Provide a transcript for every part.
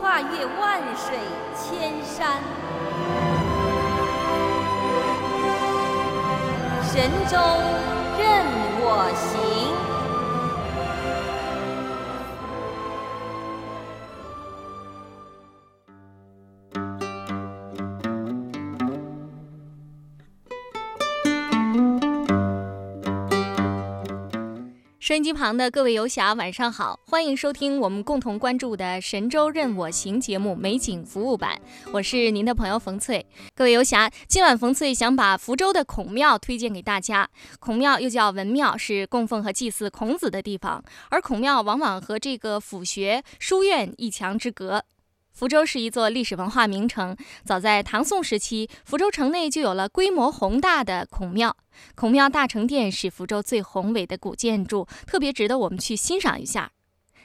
跨越万水千山，神州任我行。收音机旁的各位游侠，晚上好，欢迎收听我们共同关注的《神州任我行》节目美景服务版，我是您的朋友冯翠。各位游侠，今晚冯翠想把福州的孔庙推荐给大家。孔庙又叫文庙，是供奉和祭祀孔子的地方，而孔庙往往和这个府学、书院一墙之隔。福州是一座历史文化名城。早在唐宋时期，福州城内就有了规模宏大的孔庙。孔庙大成殿是福州最宏伟的古建筑，特别值得我们去欣赏一下。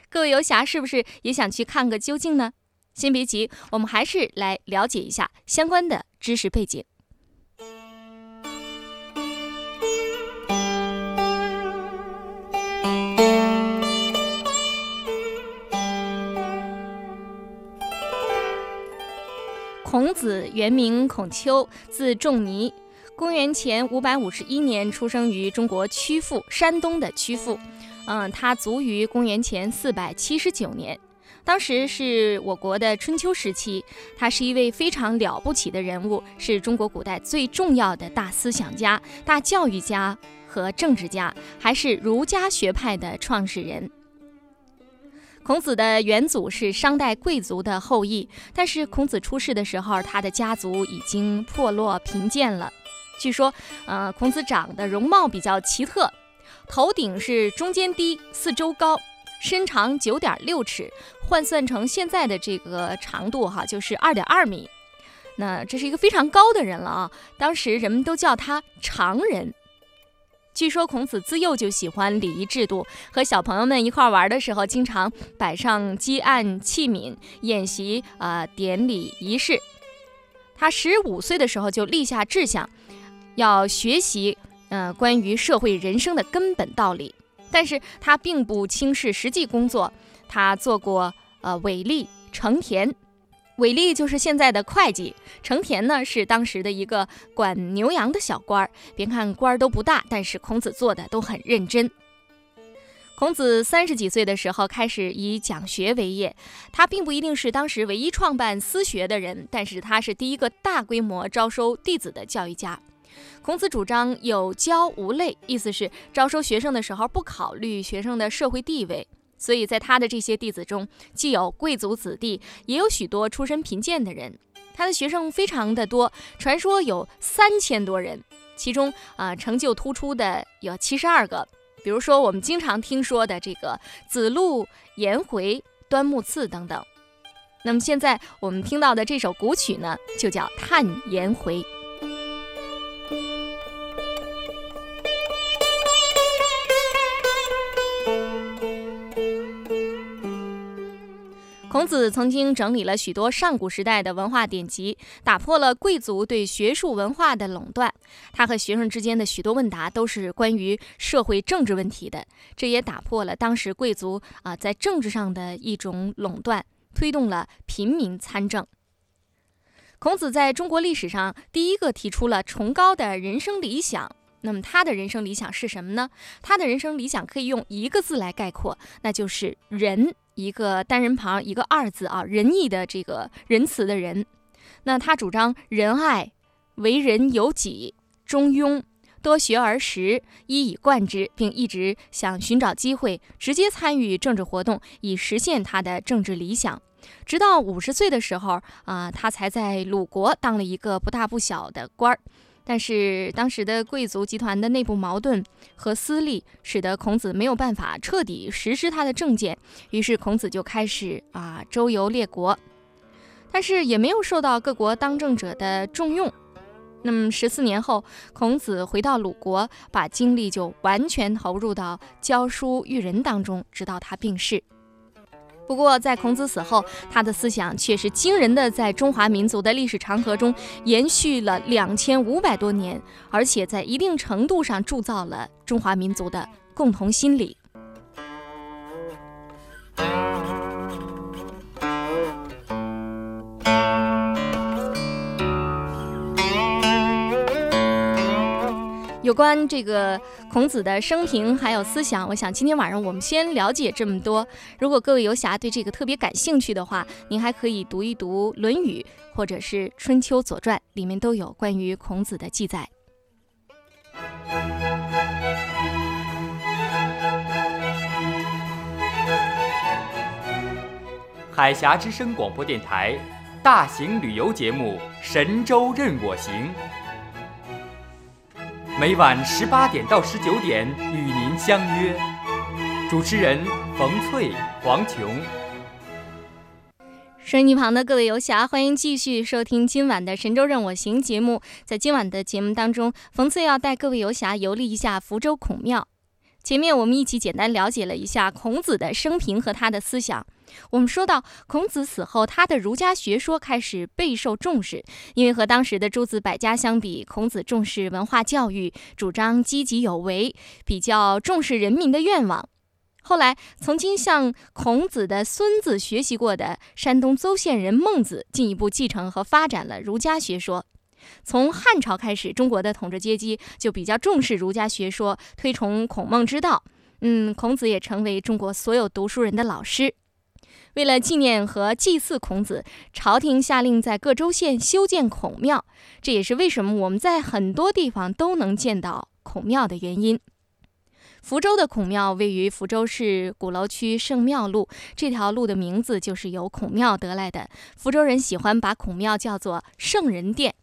各位游侠，是不是也想去看个究竟呢？先别急，我们还是来了解一下相关的知识背景。孔子原名孔丘，字仲尼，公元前五百五十一年出生于中国曲阜（山东的曲阜）。嗯，他卒于公元前四百七十九年，当时是我国的春秋时期。他是一位非常了不起的人物，是中国古代最重要的大思想家、大教育家和政治家，还是儒家学派的创始人。孔子的元祖是商代贵族的后裔，但是孔子出世的时候，他的家族已经破落贫贱了。据说，呃，孔子长得容貌比较奇特，头顶是中间低，四周高，身长九点六尺，换算成现在的这个长度哈，就是二点二米。那这是一个非常高的人了啊！当时人们都叫他长人。据说孔子自幼就喜欢礼仪制度，和小朋友们一块玩的时候，经常摆上积案器皿，演习呃典礼仪式。他十五岁的时候就立下志向，要学习呃关于社会人生的根本道理。但是他并不轻视实际工作，他做过呃伟力、成田。韦吏就是现在的会计，成田呢是当时的一个管牛羊的小官儿。别看官儿都不大，但是孔子做的都很认真。孔子三十几岁的时候开始以讲学为业，他并不一定是当时唯一创办私学的人，但是他是第一个大规模招收弟子的教育家。孔子主张有教无类，意思是招收学生的时候不考虑学生的社会地位。所以在他的这些弟子中，既有贵族子弟，也有许多出身贫贱的人。他的学生非常的多，传说有三千多人，其中啊成就突出的有七十二个。比如说我们经常听说的这个子路、颜回、端木赐等等。那么现在我们听到的这首古曲呢，就叫《叹颜回》。孔子曾经整理了许多上古时代的文化典籍，打破了贵族对学术文化的垄断。他和学生之间的许多问答都是关于社会政治问题的，这也打破了当时贵族啊在政治上的一种垄断，推动了平民参政。孔子在中国历史上第一个提出了崇高的人生理想。那么他的人生理想是什么呢？他的人生理想可以用一个字来概括，那就是仁。一个单人旁，一个二字啊，仁义的这个仁慈的仁。那他主张仁爱、为人有己、中庸。多学而识，一以贯之，并一直想寻找机会直接参与政治活动，以实现他的政治理想。直到五十岁的时候，啊，他才在鲁国当了一个不大不小的官儿。但是当时的贵族集团的内部矛盾和私利，使得孔子没有办法彻底实施他的政见。于是孔子就开始啊周游列国，但是也没有受到各国当政者的重用。那么十四年后，孔子回到鲁国，把精力就完全投入到教书育人当中，直到他病逝。不过，在孔子死后，他的思想却是惊人的，在中华民族的历史长河中延续了两千五百多年，而且在一定程度上铸造了中华民族的共同心理。有关这个孔子的生平还有思想，我想今天晚上我们先了解这么多。如果各位游侠对这个特别感兴趣的话，您还可以读一读《论语》或者是《春秋左传》，里面都有关于孔子的记载。海峡之声广播电台大型旅游节目《神州任我行》。每晚十八点到十九点与您相约，主持人冯翠、黄琼。收音机旁的各位游侠，欢迎继续收听今晚的《神州任我行》节目。在今晚的节目当中，冯翠要带各位游侠游历一下福州孔庙。前面我们一起简单了解了一下孔子的生平和他的思想。我们说到孔子死后，他的儒家学说开始备受重视，因为和当时的诸子百家相比，孔子重视文化教育，主张积极有为，比较重视人民的愿望。后来，曾经向孔子的孙子学习过的山东邹县人孟子，进一步继承和发展了儒家学说。从汉朝开始，中国的统治阶级就比较重视儒家学说，推崇孔孟之道。嗯，孔子也成为中国所有读书人的老师。为了纪念和祭祀孔子，朝廷下令在各州县修建孔庙，这也是为什么我们在很多地方都能见到孔庙的原因。福州的孔庙位于福州市鼓楼区圣庙路，这条路的名字就是由孔庙得来的。福州人喜欢把孔庙叫做圣人殿。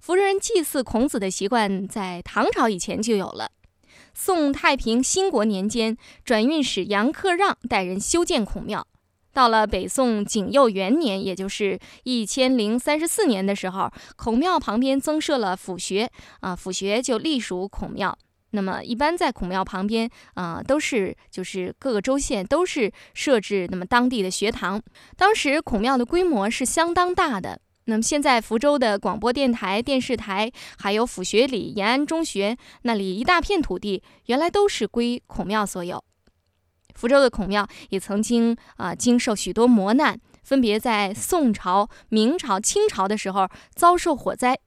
福州人祭祀孔子的习惯在唐朝以前就有了。宋太平兴国年间，转运使杨克让带人修建孔庙。到了北宋景佑元年，也就是一千零三十四年的时候，孔庙旁边增设了府学，啊，府学就隶属孔庙。那么，一般在孔庙旁边，啊，都是就是各个州县都是设置那么当地的学堂。当时孔庙的规模是相当大的。那么现在福州的广播电台、电视台，还有府学里延安中学那里一大片土地，原来都是归孔庙所有。福州的孔庙也曾经啊经受许多磨难，分别在宋朝、明朝、清朝的时候遭受火灾。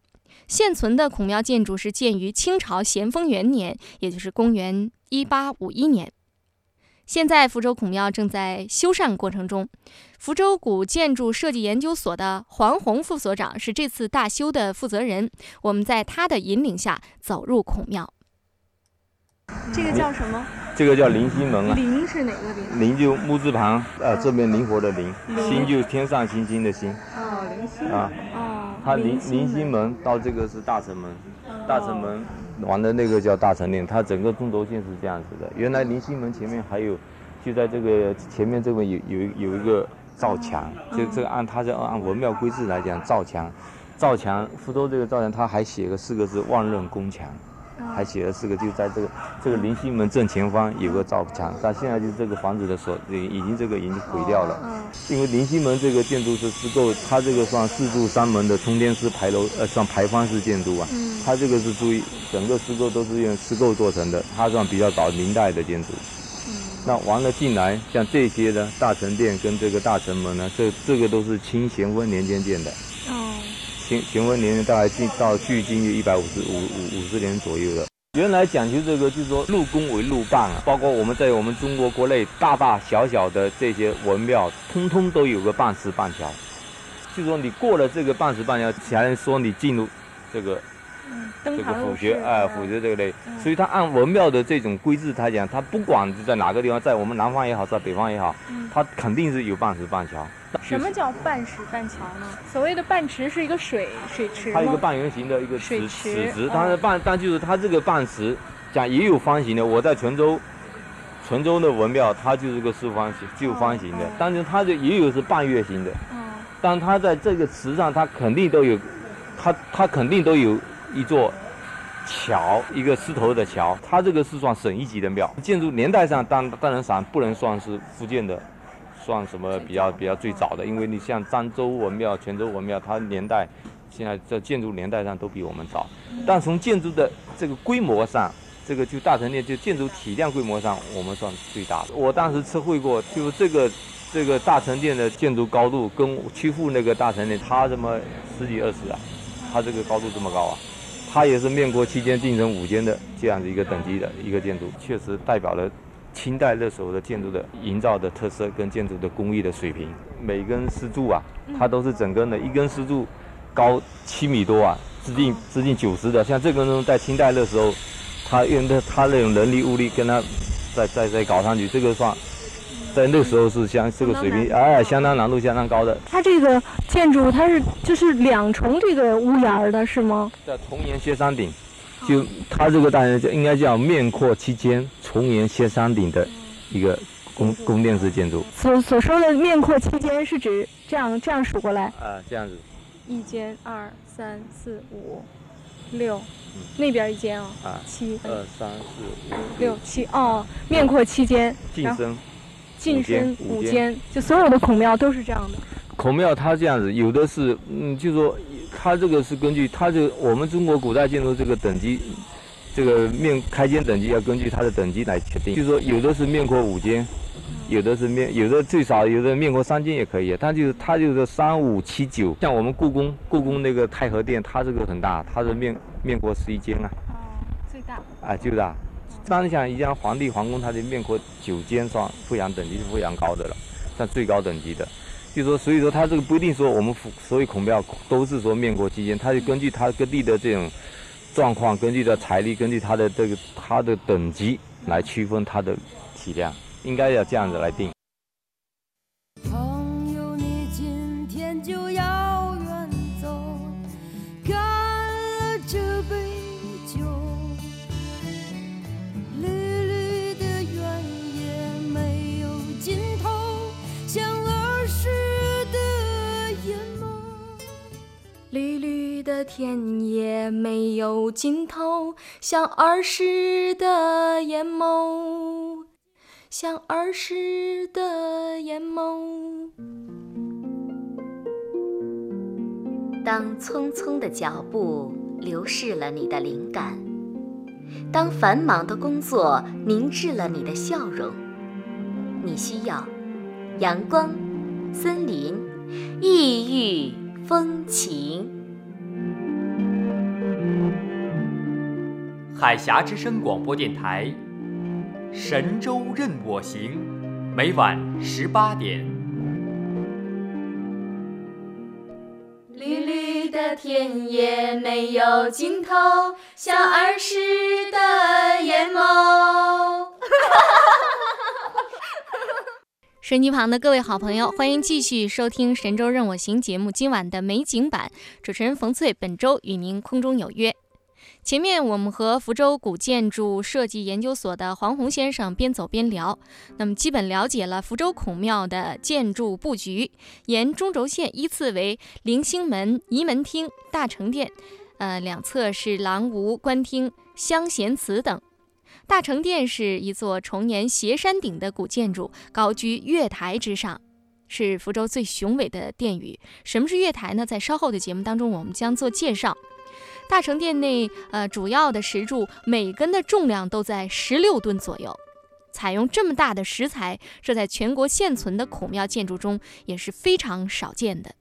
现存的孔庙建筑是建于清朝咸丰元年，也就是公元一八五一年。现在福州孔庙正在修缮过程中。福州古建筑设计研究所的黄宏副所长是这次大修的负责人。我们在他的引领下走入孔庙。这个叫什么？这个叫灵星门啊，灵是哪个灵？灵就木字旁，呃，这边灵活的灵，星就天上星星的星。哦，灵星啊，哦，它灵灵星门。到这个是大城门，大城门玩的那个叫大成殿，它整个中轴线是这样子的。原来灵星门前面还有，就在这个前面这边有有有一个造墙，就这个按它是按文庙规制来讲造墙，造墙福州这个造墙，它还写个四个字万仞宫墙。还写了四个，就在这个这个灵溪门正前方有个造墙，但现在就是这个房子的所已已经这个已经毁掉了。嗯。因为灵溪门这个建筑是施构，它这个算四柱三门的冲天式牌楼，呃，算牌坊式建筑啊。嗯。它这个是注意整个施构都是用施构做成的，它算比较早明代的建筑。嗯。那完了进来，像这些呢大成殿跟这个大成门呢，这这个都是清咸丰年间建的。前前文年龄大概近到距今有一百五十五五五十年左右了。原来讲究这个，就是说入宫为入办啊，包括我们在我们中国国内大大小小的这些文庙，通通都有个半石半桥。就说你过了这个半石半桥，才能说你进入这个这个府学，哎，嗯府学这个类嗯。所以它按文庙的这种规制来讲，它不管是在哪个地方，在我们南方也好，在北方也好，嗯它肯定是有半石半桥。什么叫半石半桥呢？所谓的半池是一个水水池吗？它有一个半圆形的一个水池池池子，哦它的半，但就是它这个半池，讲也有方形的。我在泉州，泉州的文庙，它就是个四方形，就方形的但是它这也有是半月形的。嗯但它在这个池上，它肯定都有，它它肯定都有一座桥，一个狮头的桥。它这个是算省一级的庙，建筑年代上当当然上不能算是福建的，算什么比较比较最早的，因为你像漳州文庙、泉州文庙，它年代现在在建筑年代上都比我们早，但从建筑的这个规模上。这个就大成殿就建筑体量规模上，我们算最大的。我当时测绘过，就是这个这个大成殿的建筑高度跟曲阜那个大成殿差这么十几二十啊，它这个高度这么高啊，它也是面国七间进城五间的这样的一个等级的一个建筑，确实代表了清代那时候的建筑的营造的特色跟建筑的工艺的水平。每根石柱啊，它都是整根的，一根石柱高七米多啊，直径直径九十的，像这根呢，在清代的时候。他用的他那种人力物力跟他再再再搞上去，这个算在那时候是相这个水平，哎，相当难度相当高的。它这个建筑它是就是两重这个屋檐儿的是吗？叫重檐歇山顶，就它这个大人应该叫面阔七间，重檐歇山顶的一个宫宫殿式建筑。所所说的面阔七间是指这样这样数过来，啊，这样子一间、二、三、四、五、六，那边一间啊，啊，七、二三四五六、七哦，面阔七间，然后进深。五间，就所有的孔庙都是这样的。孔庙它这样子，有的是，嗯，就说它这个是根据它这个我们中国古代建筑这个等级，这个面开间等级要根据它的等级来确定。就说有的是面阔五间，有的是面，有的最少有的面阔三间也可以。它就是它就是三五七九，像我们故宫故宫那个太和殿，它这个很大，它是面面阔十一间啊，哦，最大。啊就大。当然像一家皇帝皇宫，它的面阔九间算富阳等级是非常高的了，算最高等级的。就说，所以说它这个不一定说我们所有孔庙都是说面国期间，它就根据它各地的这种状况，根据它财力，根据它的这个它的等级来区分它的体量，应该要这样子来定。天也没有尽头，像儿时的眼眸，像儿时的眼眸。当匆匆的脚步流逝了你的灵感，当繁忙的工作凝滞了你的笑容，你需要阳光、森林、异域风情。海峡之声广播电台，神州任我行，每晚十八点。绿绿的田野没有尽头，像儿时的眼眸。收音机旁的各位好朋友，欢迎继续收听《神州任我行》节目。今晚的美景版，主持人冯翠本周与您空中有约。前面我们和福州古建筑设计研究所的黄宏先生边走边聊，那么基本了解了福州孔庙的建筑布局，沿中轴线依次为棂星门、仪门厅、大成殿，呃，两侧是廊庑、官厅、香贤祠等。大成殿是一座重檐斜山顶的古建筑，高居月台之上，是福州最雄伟的殿宇。什么是月台呢？在稍后的节目当中，我们将做介绍。大成殿内，呃，主要的石柱每根的重量都在十六吨左右。采用这么大的石材，这在全国现存的孔庙建筑中也是非常少见的。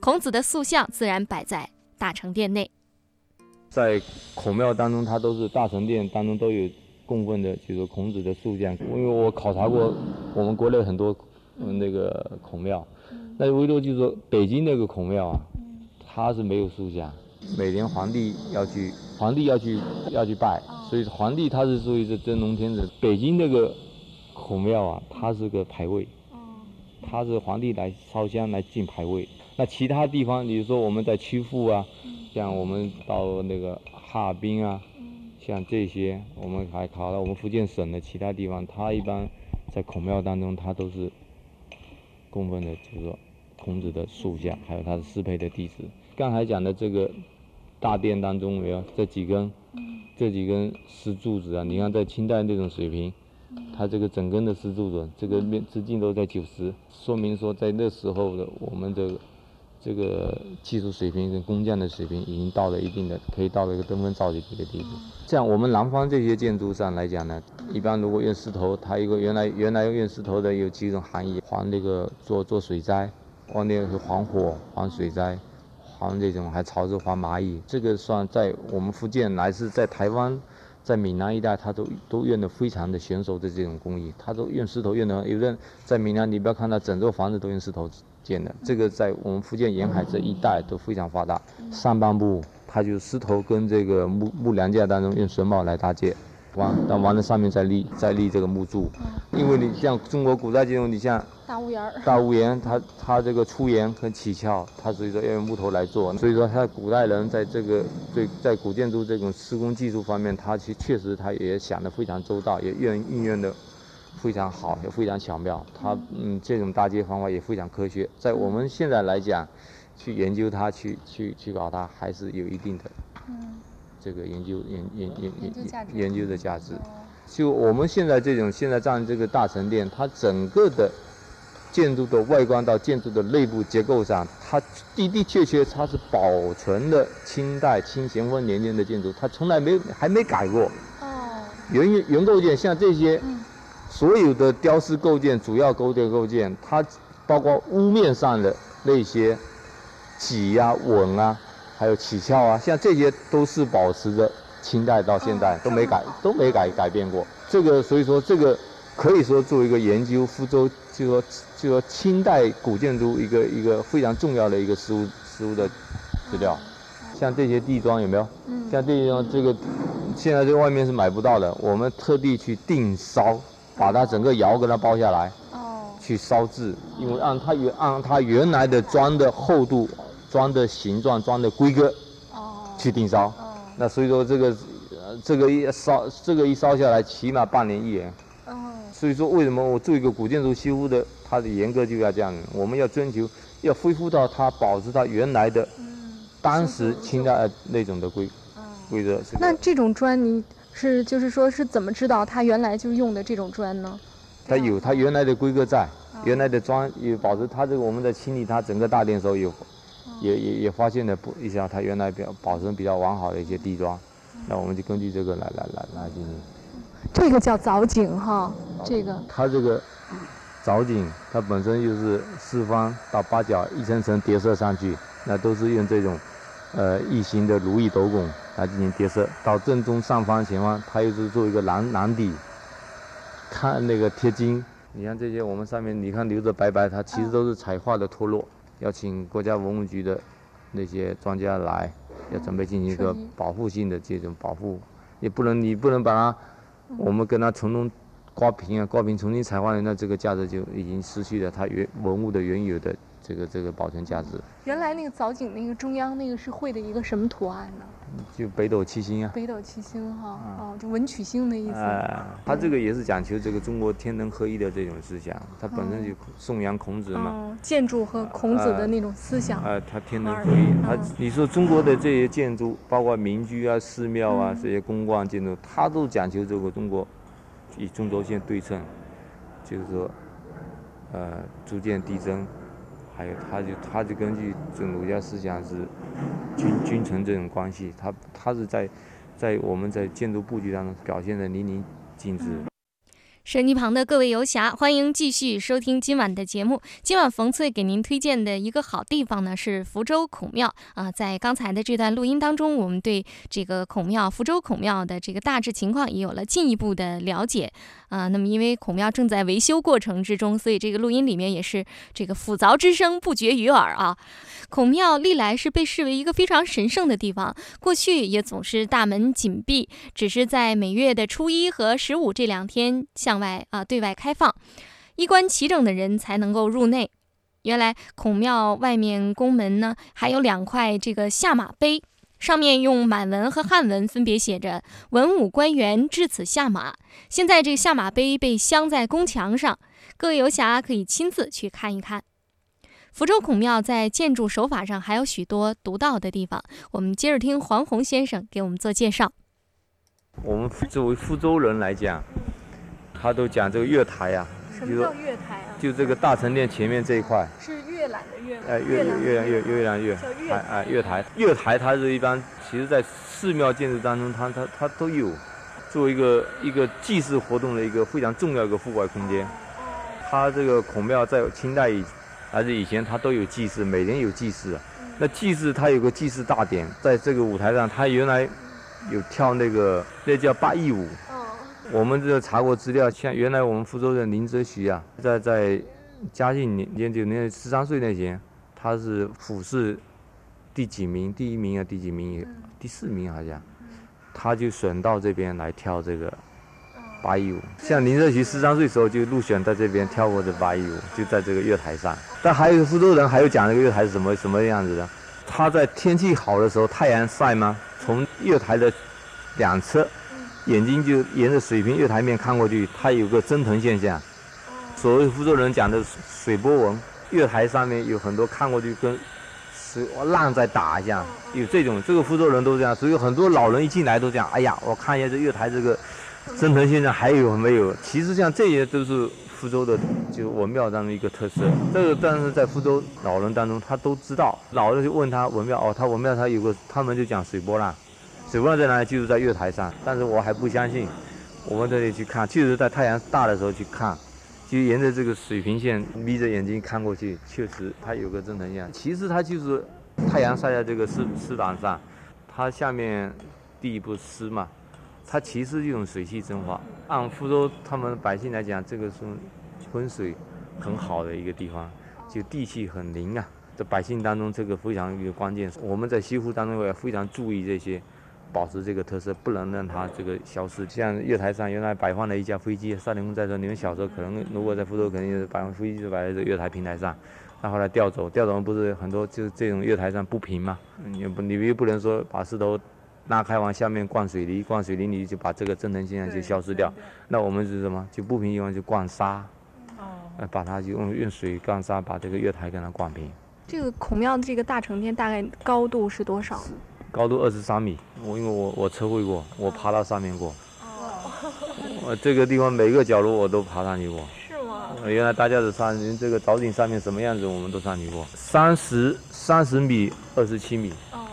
孔子的塑像自然摆在大成殿内。在孔庙当中，它都是大成殿当中都有供奉的，就是孔子的塑像。因为我考察过我们国内很多那个孔庙，那唯独就是说北京那个孔庙啊，它是没有塑像，每年皇帝要去，皇帝要去要去拜，所以皇帝他是属于是真龙天子。北京这个孔庙啊，它是个牌位，它是皇帝来烧香来进牌位。那其他地方，比如说我们在曲阜啊，像我们到那个哈尔滨啊，像这些，我们还考到我们福建省的其他地方，它一般在孔庙当中，它都是供奉的，就是说孔子的塑像，还有他的适配的弟子。刚才讲的这个大殿当中，没有这几根，这几根石柱子啊，你看在清代那种水平，它这个整根的石柱子，这个面直径都在九十，说明说在那时候的我们的这个技术水平跟工匠的水平已经到了一定的，可以到了一个登峰造极的一个地步。像我们南方这些建筑上来讲呢，一般如果用石头，它一个原来原来用石头的有几种含义，防那个做做水灾，往那个防火、防水灾。好像这种还潮湿防蚂蚁，这个算在我们福建乃至在台湾，在闽南一带，它都都用的非常的娴熟的这种工艺，它都用石头用的。有的在闽南，你不要看到整座房子都用石头建的，这个在我们福建沿海这一带都非常发达。上半部它就石头跟这个木木梁架当中用榫卯来搭建，完但完了上面再立再立这个木柱，因为你像中国古代这种，你像。大屋檐，大屋檐，它它这个出檐很起翘，它所以说要用木头来做。所以说，它古代人在这个对在古建筑这种施工技术方面，他其确实他也想得非常周到，也运运用的非常好，也非常巧妙。他嗯，这种搭建方法也非常科学。在我们现在来讲，去研究它，去去去搞它，还是有一定的嗯，这个研究研研研研究的价值。就我们现在这种现在站这个大成殿，它整个的。建筑的外观到建筑的内部结构上，它的的确确它是保存了清代清咸丰年间的建筑，它从来没还没改过。哦，原原构件像这些，所有的雕饰构件、主要构件构件，它包括屋面上的那些脊呀、稳啊，还有起翘啊，像这些都是保持着清代到现在都没改都没改改变过。这个所以说这个可以说作为一个研究福州。就说，就说清代古建筑一个一个非常重要的一个实物实物的资料，像这些地桩有没有？嗯。像这些这个，现在这外面是买不到的，我们特地去定烧，把它整个窑给它包下来。哦。去烧制，因为按它原按它原来的砖的厚度、砖的形状、砖的规格。哦。去定烧。哦。那所以说这个，呃，这个一烧，这个一烧下来，起码半年一年。哦所以说，为什么我做一个古建筑修复的，它的严格就要这样，我们要追求，要恢复到它保持它原来的，当时清代那种的规规则。那这种砖，你是就是说是怎么知道它原来就用的这种砖呢？它有它原来的规格在，原来的砖也保持它这个我们在清理它整个大殿的时候有，也也也发现了不一下它原来比较保存比较完好的一些地砖，那我们就根据这个来来来来进行。这个叫藻井哈，这个它这个藻井，它本身就是四方到八角一层层叠设上去，那都是用这种呃异形的如意斗拱来进行叠设。到正中上方前方，它又是做一个蓝蓝底，看那个贴金。你看这些，我们上面你看留着白白，它其实都是彩画的脱落，要请国家文物局的那些专家来，要准备进行一个保护性的这种保护，也不能你不能把它。我们跟它从中刮平啊，刮平重新采花的，那这个价值就已经失去了它原文物的原有的这个这个保存价值。原来那个藻井那个中央那个是绘的一个什么图案呢？就北斗七星啊。北斗七星哈，哦，就文曲星的意思。哎，它这个也是讲求这个中国天人合一的这种思想，他本身就颂扬孔子嘛。建筑和孔子的那种思想。呃，它天人合一，它你说中国的这些建筑，包括民居啊、寺庙啊这些公共建筑，它都讲求这个中国以中轴线对称，就是说，呃，逐渐递增。还有，他就他就根据这儒家思想是君君臣这种关系，他他是在在我们在建筑布局当中表现的淋漓尽致。手机旁的各位游侠，欢迎继续收听今晚的节目。今晚冯翠给您推荐的一个好地方呢，是福州孔庙啊。在刚才的这段录音当中，我们对这个孔庙福州孔庙的这个大致情况也有了进一步的了解啊。那么，因为孔庙正在维修过程之中，所以这个录音里面也是这个斧凿之声不绝于耳啊。孔庙历来是被视为一个非常神圣的地方，过去也总是大门紧闭，只是在每月的初一和十五这两天向外啊对外开放，衣冠齐整的人才能够入内。原来孔庙外面宫门呢，还有两块这个下马碑，上面用满文和汉文分别写着“文武官员至此下马”。现在这个下马碑被镶在宫墙上，各位游侠可以亲自去看一看。福州孔庙在建筑手法上还有许多独到的地方，我们接着听黄宏先生给我们做介绍。我们作为福州人来讲，他都讲这个月台呀、什么叫月台啊？就这个大成殿前面这一块，是阅览的阅哎，月月月月亮月叫月哎哎月台，月台它是一般，其实在寺庙建筑当中，它它它都有，作为一个一个祭祀活动的一个非常重要的一个户外空间。它这个孔庙在清代以还是以前，它都有祭祀，每年有祭祀。那祭祀它有个祭祀大典，在这个舞台上，它原来有跳那个那叫八佾舞。我们这个查过资料，像原来我们福州的林则徐啊，在在嘉靖年年九年十三岁那年，他是府试第几名？第一名啊，第几名？第四名好像，他就选到这边来跳这个八佾舞。像林则徐十三岁时候就入选在这边跳过这八佾舞，就在这个月台上。但还有福州人还有讲这个月台是什么什么样子的？他在天气好的时候，太阳晒吗？从月台的两侧。眼睛就沿着水平月台面看过去，它有个蒸腾现象。所谓福州人讲的水波纹，月台上面有很多看过去跟水浪在打一样，有这种，这个福州人都这样。所以很多老人一进来都讲：“哎呀，我看一下这月台这个蒸腾现象还有没有？”其实像这些都是福州的，就是我庙当中一个特色。这个但是在福州老人当中，他都知道。老人就问他文庙，哦，他文庙他有个，他们就讲水波浪。水波浪在哪里？就是在月台上，但是我还不相信。我们这里去看，确实在太阳大的时候去看，就沿着这个水平线眯着眼睛看过去，确实它有个蒸腾现象。其实它就是太阳晒在这个石石板上，它下面地不湿嘛，它其实这种水汽蒸发。按福州他们百姓来讲，这个是风水很好的一个地方，就地气很灵啊。在百姓当中，这个非常一个关键。我们在西湖当中也非常注意这些。保持这个特色，不能让它这个消失。像月台上原来摆放了一架飞机，少年宫在说，你们小时候可能如果在福州，肯定是摆放飞机就摆在这月台平台上，那后来调走，调走不是很多就是这种月台上不平嘛，你不你又不能说把石头拉开往下面灌水泥，灌水泥你就把这个蒸腾现象就消失掉。那我们是什么？就不平地方就灌沙，哦，把它就用用水灌沙把这个月台给它灌平。这个孔庙的这个大成殿大概高度是多少？高度二十三米，我因为我我测绘过，我爬到上面过。哦。我这个地方每个角落我都爬上去过。是吗？原来大家的上这个岛顶上面什么样子，我们都上去过。三十三十米，二十七米。哦。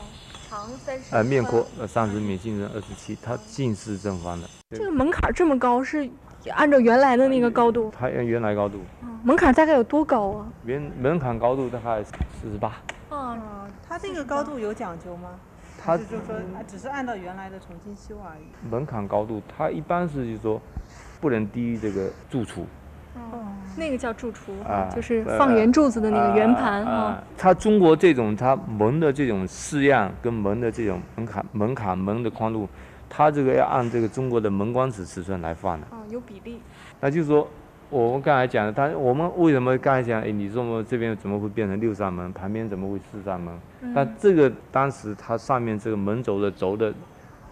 长三十。呃，面阔呃三十米，进深二十七，它近似正方的。这个门槛这么高，是按照原来的那个高度？它原原来高度。门槛大概有多高啊？原门槛高度大概四十八。哦，它这个高度有讲究吗？它就是说，只是按照原来的重新修而已。门槛高度，它一般是就是说，不能低于这个柱础。哦，那个叫柱础啊，就是放圆柱子的那个圆盘啊。它中国这种它门的这种式样跟门的这种门槛门槛门的宽度，它这个要按这个中国的门框尺尺寸来放的。哦，有比例。那就是说。我们刚才讲的，他我们为什么刚才讲？哎，你说我这边怎么会变成六扇门？旁边怎么会四扇门？但这个当时它上面这个门轴的轴的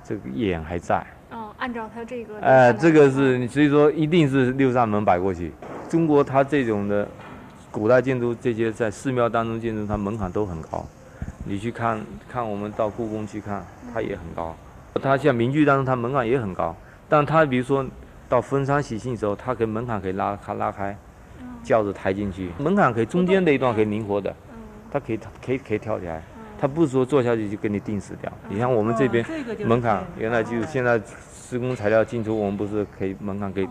这个眼还在。哦，按照它这个。哎，这个是，所以说一定是六扇门摆过去。中国它这种的古代建筑，这些在寺庙当中建筑，它门槛都很高。你去看看，我们到故宫去看，它也很高。它像民居当中，它门槛也很高，但它比如说。到封山喜庆的时候，它可以门槛可以拉开拉开，轿子抬进去，门槛可以中间那一段可以灵活的，它可以可以可以跳起来，它不是说坐下去就给你定死掉。你像我们这边门槛原来就是现在施工材料进出，我们不是可以门槛可以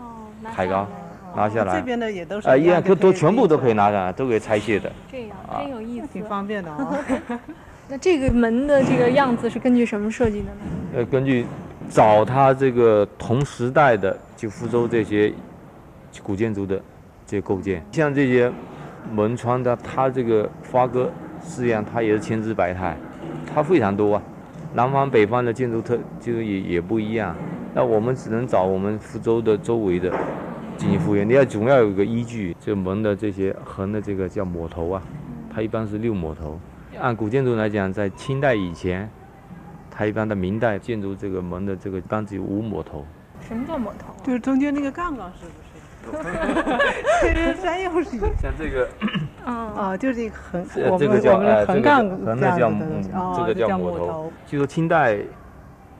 抬高，拿下来。这边的也都是啊，一样，都都全部都可以拿。下来，都可以拆卸的。这样啊。真有意思，挺方便的哦。那这个门的这个样子是根据什么设计的呢？呃，根据找它这个同时代的就福州这些古建筑的这些构件，像这些门窗的，它这个花格实际上它也是千姿百态，它非常多啊。南方北方的建筑特就是也也不一样，那我们只能找我们福州的周围的进行复原。你要总要有一个依据，这门的这些横的这个叫抹头啊，它一般是六抹头。按古建筑来讲，在清代以前，它一般的明代建筑这个门的这个一般只有五抹头。什么叫抹头？就是中间那个杠杠是不是？其实山又是一个像这个，嗯，啊，就是一个横，这个叫横杠横这样的叫这个叫叫抹头头。就说清代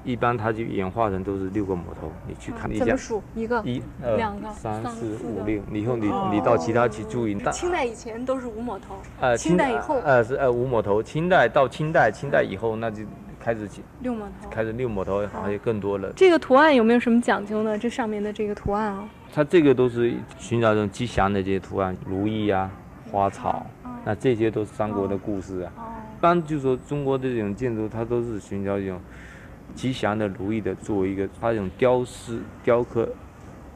一般它就演化成都是六个抹头，你去看一下怎么，数？一个。一、二两个、三、四、五、六，你以后你哦你到其他去注意。但清代以前都是五抹头，呃，清代以后呃是呃五抹头，清代到清代，清代以后那就开始起六抹头。开始六抹头，还有更多了。这个图案有没有什么讲究呢？这上面的这个图案啊，它这个都是寻找这种吉祥的这些图案，如意啊、花草，那这些都是三国的故事啊。哦，一般就说中国的这种建筑，它都是寻找一种吉祥的、如意的，作为一个它这种雕饰、雕刻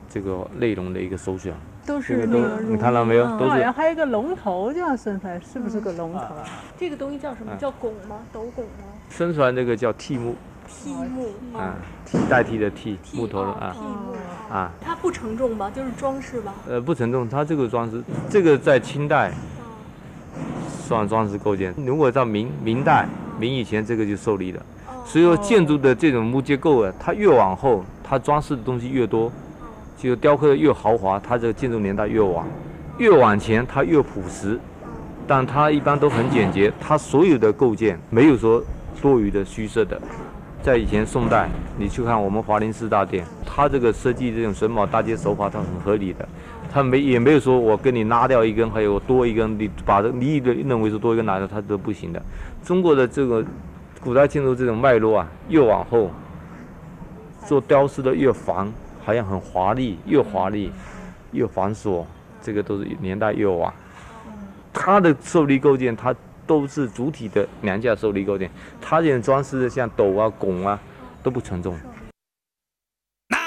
这个内容的一个首选。都这个都是那个你看到没有嗯都是好像还有一个龙头这样伸出来，是不是个龙头啊？这个东西叫什么？嗯叫拱吗？斗拱吗？生出来那个叫替木。替木。啊，替。代替的替，木头的啊。替木。啊。啊，它不承重吧？就是装饰吧？呃不承重，它这个装饰，这个在清代算装饰构件，如果到明明代、明以前，这个就受力了。所以说建筑的这种木结构啊，它越往后，它装饰的东西越多，就雕刻的越豪华，它这个建筑年代越晚，越往前它越朴实，但它一般都很简洁，它所有的构件没有说多余的虚设的。在以前宋代，你去看我们华林寺大殿，它这个设计这种榫卯搭接手法，它很合理的，它没也没有说我跟你拉掉一根，还有多一根，你把这你认为是多一根拿掉，它都不行的。中国的这个古代建筑这种脉络啊，越往后做雕饰的越繁，好像很华丽，越华丽越繁琐，这个都是年代越晚。它的受力构件，它都是主体的梁架受力构件，它这种装饰的像斗啊、拱啊都不承重。那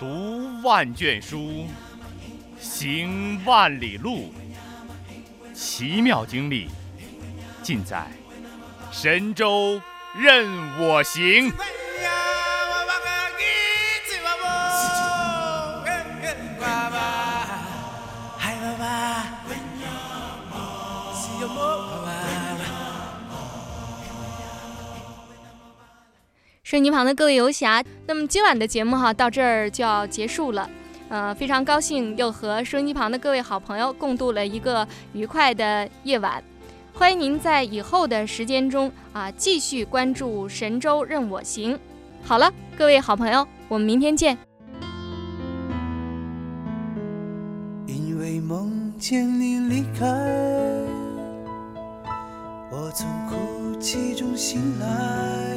读万卷书，行万里路，奇妙经历尽在神州任我行。收音机旁的各位游侠，那么今晚的节目哈到这儿就要结束了。呃，非常高兴又和收音机旁的各位好朋友共度了一个愉快的夜晚。欢迎您在以后的时间中啊继续关注《神州任我行》。好了，各位好朋友，我们明天见。因为梦见你离开，我从哭泣中醒来，